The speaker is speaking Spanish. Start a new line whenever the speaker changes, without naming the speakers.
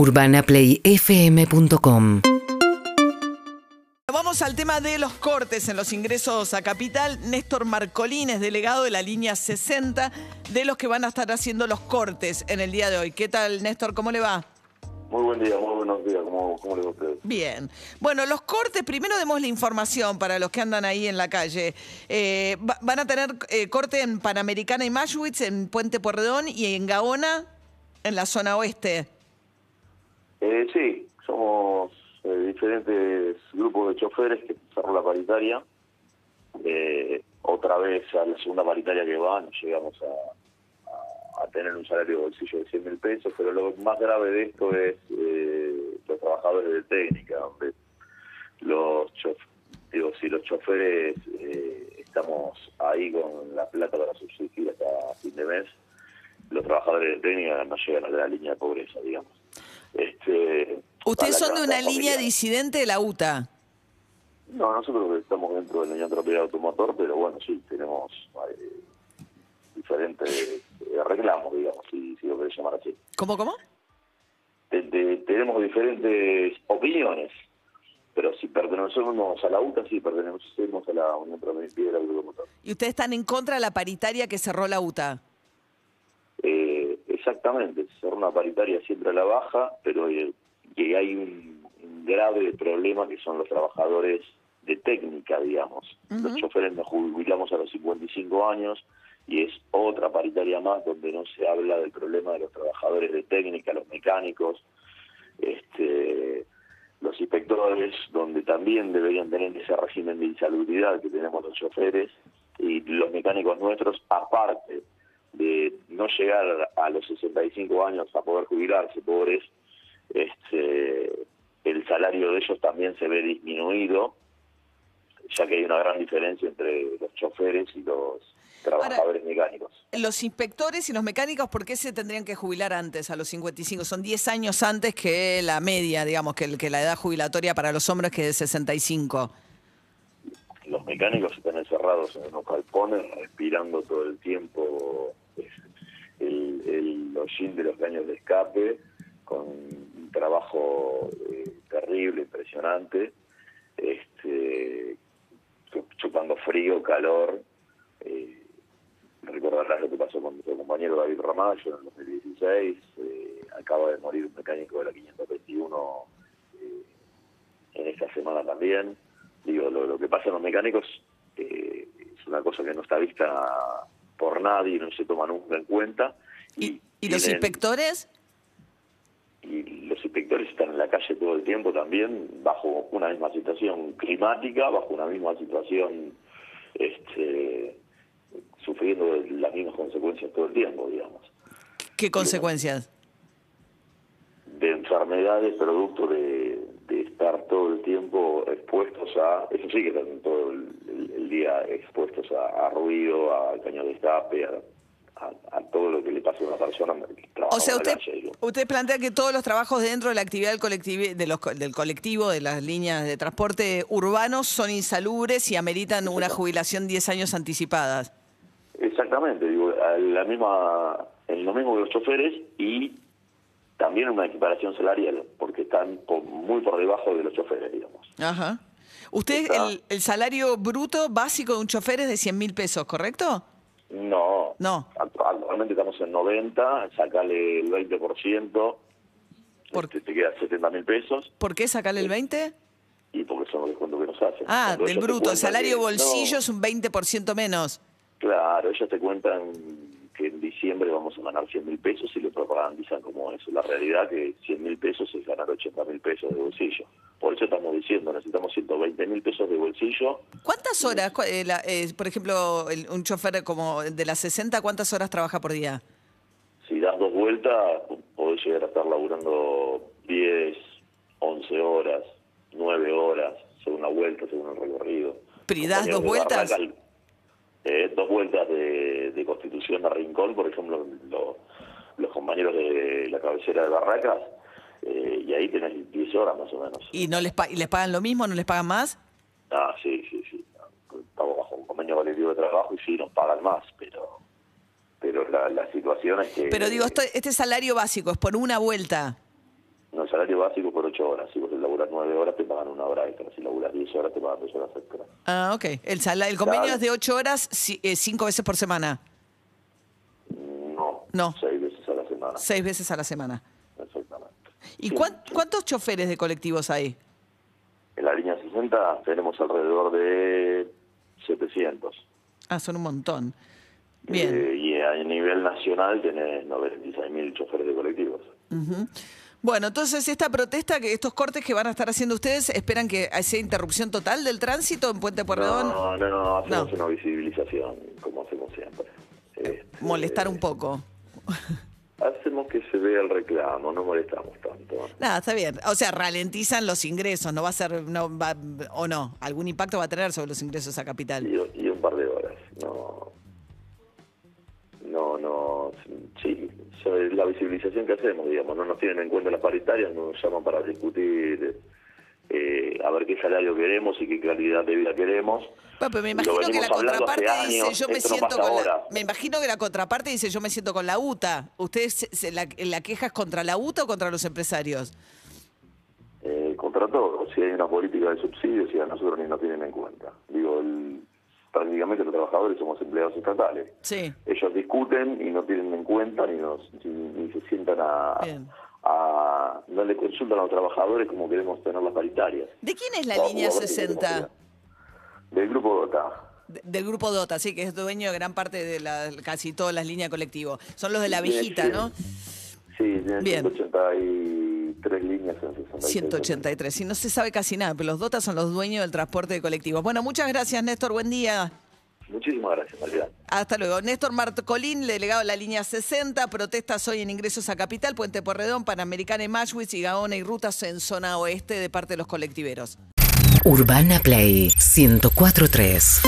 UrbanaPlayFM.com
Vamos al tema de los cortes en los ingresos a capital. Néstor Marcolín es delegado de la línea 60 de los que van a estar haciendo los cortes en el día de hoy. ¿Qué tal, Néstor? ¿Cómo le va?
Muy buen día, muy buenos días. ¿Cómo, cómo le va a usted?
Bien. Bueno, los cortes, primero demos la información para los que andan ahí en la calle. Eh, va- van a tener eh, corte en Panamericana y Mashwitz, en Puente Pueyrredón y en Gaona, en la zona oeste.
Eh, sí, somos eh, diferentes grupos de choferes que cerró la paritaria. Eh, otra vez a la segunda paritaria que va, nos llegamos a, tener un salario de bolsillo de 100 mil pesos, pero lo más grave de esto es eh, los trabajadores de técnica, donde los digo, si los choferes estamos ahí con la plata para subsistir hasta fin de mes, los trabajadores de técnica no llegan a la línea de pobreza, digamos. Este,
Ustedes son de una línea disidente de la UTA.
No, nosotros estamos dentro de la Unión Tropical Automotor, pero bueno, sí, tenemos eh, diferentes eh, reclamos, digamos, si, si lo querés llamar así.
¿Cómo, cómo?
Te- te- tenemos diferentes opiniones, pero si pertenecemos a la UTA, sí, pertenecemos a la Unión Tropical Automotor.
Y ustedes están en contra de la paritaria que cerró la UTA.
Exactamente, se cerró una paritaria siempre a la baja, pero eh, que hay un, un grave problema que son los trabajadores de técnica, digamos. Los choferes nos jubilamos a los 55 años y es otra paritaria más donde no se habla del problema de los trabajadores de técnica, los mecánicos, este, los inspectores, donde también deberían tener ese régimen de insalubridad que tenemos los choferes y los mecánicos nuestros, aparte no llegar a los 65 años a poder jubilarse, pobres, este, el salario de ellos también se ve disminuido, ya que hay una gran diferencia entre los choferes y los trabajadores mecánicos.
Los inspectores y los mecánicos, ¿por qué se tendrían que jubilar antes, a los 55? Son 10 años antes que la media, digamos, que, el- que la edad jubilatoria para los hombres que es de 65.
Los mecánicos están encerrados en unos galpones, respirando todo el tiempo el, el hollín de los caños de escape, con un trabajo eh, terrible, impresionante, este, chu- chupando frío, calor. Eh, recordarás lo que pasó con nuestro compañero David Ramallo en el 2016. eh, acaba de morir un mecánico de la 521 eh, en esta semana también. Digo, lo, lo que pasa en los mecánicos eh, es una cosa que no está vista por nadie, no se toma nunca en cuenta.
¿Y, y los inspectores?
y los inspectores están en la calle todo el tiempo también bajo una misma situación climática, bajo una misma situación este, sufriendo las mismas consecuencias todo el tiempo, digamos,
¿Qué consecuencias?
de enfermedades producto de, de estar todo el tiempo expuestos a, eso sí que están todo el, expuestos a, a ruido, a caño de escape, a, a- a todo lo que le pasa a una persona
O sea, usted,
calle,
usted plantea que todos los trabajos dentro de la actividad del colectivo, de los, del colectivo, de las líneas de transporte urbanos, son insalubres y ameritan una jubilación 10 años anticipadas.
Exactamente, digo, la misma, en lo mismo que los choferes y también una equiparación salarial, porque están por- muy por debajo de los choferes, digamos.
Ajá. Usted, el, el salario bruto básico de un chofer es de 100 mil pesos, ¿correcto?
No,
No.
Actu- actualmente estamos en 90, sacale el 20%,
Por-
este, te queda 70 mil pesos,
¿Por qué sacarle el 20?
y porque son los descuentos que nos hacen.
Ah,
Cuando
del
te
bruto. El salario
que-
bolsillo
no,
es un 20% menos.
Claro, ellos te cuentan diciembre vamos a ganar 100 mil pesos y lo propagandizan como eso. La realidad que 100 mil pesos es ganar 80 mil pesos de bolsillo. Por eso estamos diciendo, necesitamos 120 mil pesos de bolsillo.
¿Cuántas horas, eh, la- eh, por ejemplo, el- un chofer como de las 60, cuántas horas trabaja por día?
Si das dos vueltas, podés llegar a estar laburando 10, 11 horas, 9 horas, según la vuelta, según el recorrido.
¿Pero y das dos vueltas?
Eh, dos vueltas de, de A Rincón, por ejemplo, lo- los compañeros de la cabecera de Barracas, eh, y ahí tenés 10 horas más o menos.
¿Y no les, pa- y les pagan lo mismo? ¿No les pagan más?
Ah, sí, sí, sí. Estamos bajo un convenio colectivo de trabajo y sí, nos pagan más, pero pero la, la situación es que...
Pero digo, esto- este salario básico es por una vuelta.
No, el salario básico por 8 horas. Si vos laburas 9 horas, te pagan una hora extra. Si laburas 10 horas, te pagan 2 horas extra.
Ah, ok. El, sala- el convenio
Claro.
es de ocho horas, ci- eh, cinco veces por semana.
No. 6 veces a la semana.
Seis veces a la semana.
Exactamente.
¿Y
Sí.
cuán- cuántos choferes de colectivos hay?
En la línea 60 tenemos alrededor de 700.
Ah, son un montón. Bien.
Eh, y a nivel nacional tenés 96.000 choferes de colectivos.
Bueno, entonces esta protesta, que estos cortes que van a estar haciendo ustedes, ¿esperan que sea interrupción total del tránsito en Puente Pueyrredón?
No, no, no, hacemos
No.
una visibilización, como hacemos siempre. Este,
Molestar un poco.
Hacemos que se vea el reclamo, no molestamos tanto.
Nada, está bien. O sea, ralentizan los ingresos, no va a ser, no va, o no, algún impacto va a tener sobre los ingresos a capital.
Y, y un par de horas. No, no, no, sí, es la visibilización que hacemos, digamos. No nos tienen en cuenta las paritarias, nos llaman para discutir qué salario queremos y qué calidad de vida queremos.
Bueno, pero me imagino que la contraparte dice, yo me
esto
siento con la, me imagino que la contraparte dice, yo me siento con la UTA. ¿Ustedes se- la, la queja es contra la UTA o contra los empresarios?
Eh, contra todo, si hay una política de subsidios y a nosotros ni nos tienen en cuenta. Digo, el- prácticamente los trabajadores somos empleados estatales.
Sí.
Ellos discuten y no tienen en cuenta ni, nos, ni, ni se sientan a, a- no le consultan a los trabajadores como queremos tener las paritarias.
¿De quién es la
Vamos
línea
a ver si
60?
tenemos idea. Del grupo DOTA.
De- Del grupo DOTA, sí, que es dueño de gran parte de la, casi todas las líneas colectivo. Son los de la viejita. ¿no?
Sí, tienen
Bien.
183 líneas en 66.
183. Y no se sabe casi nada, pero los DOTA son los dueños del transporte de colectivos. Bueno, muchas gracias, Néstor. Buen día.
Muchísimas gracias.
Hasta luego. Néstor Marcolín, delegado de la línea 60, protestas hoy en ingresos a Capital, Puente Porredón, Panamericana y Mashwitz y Gaona y rutas en zona oeste de parte de los colectiveros.
Urbana Play 1043.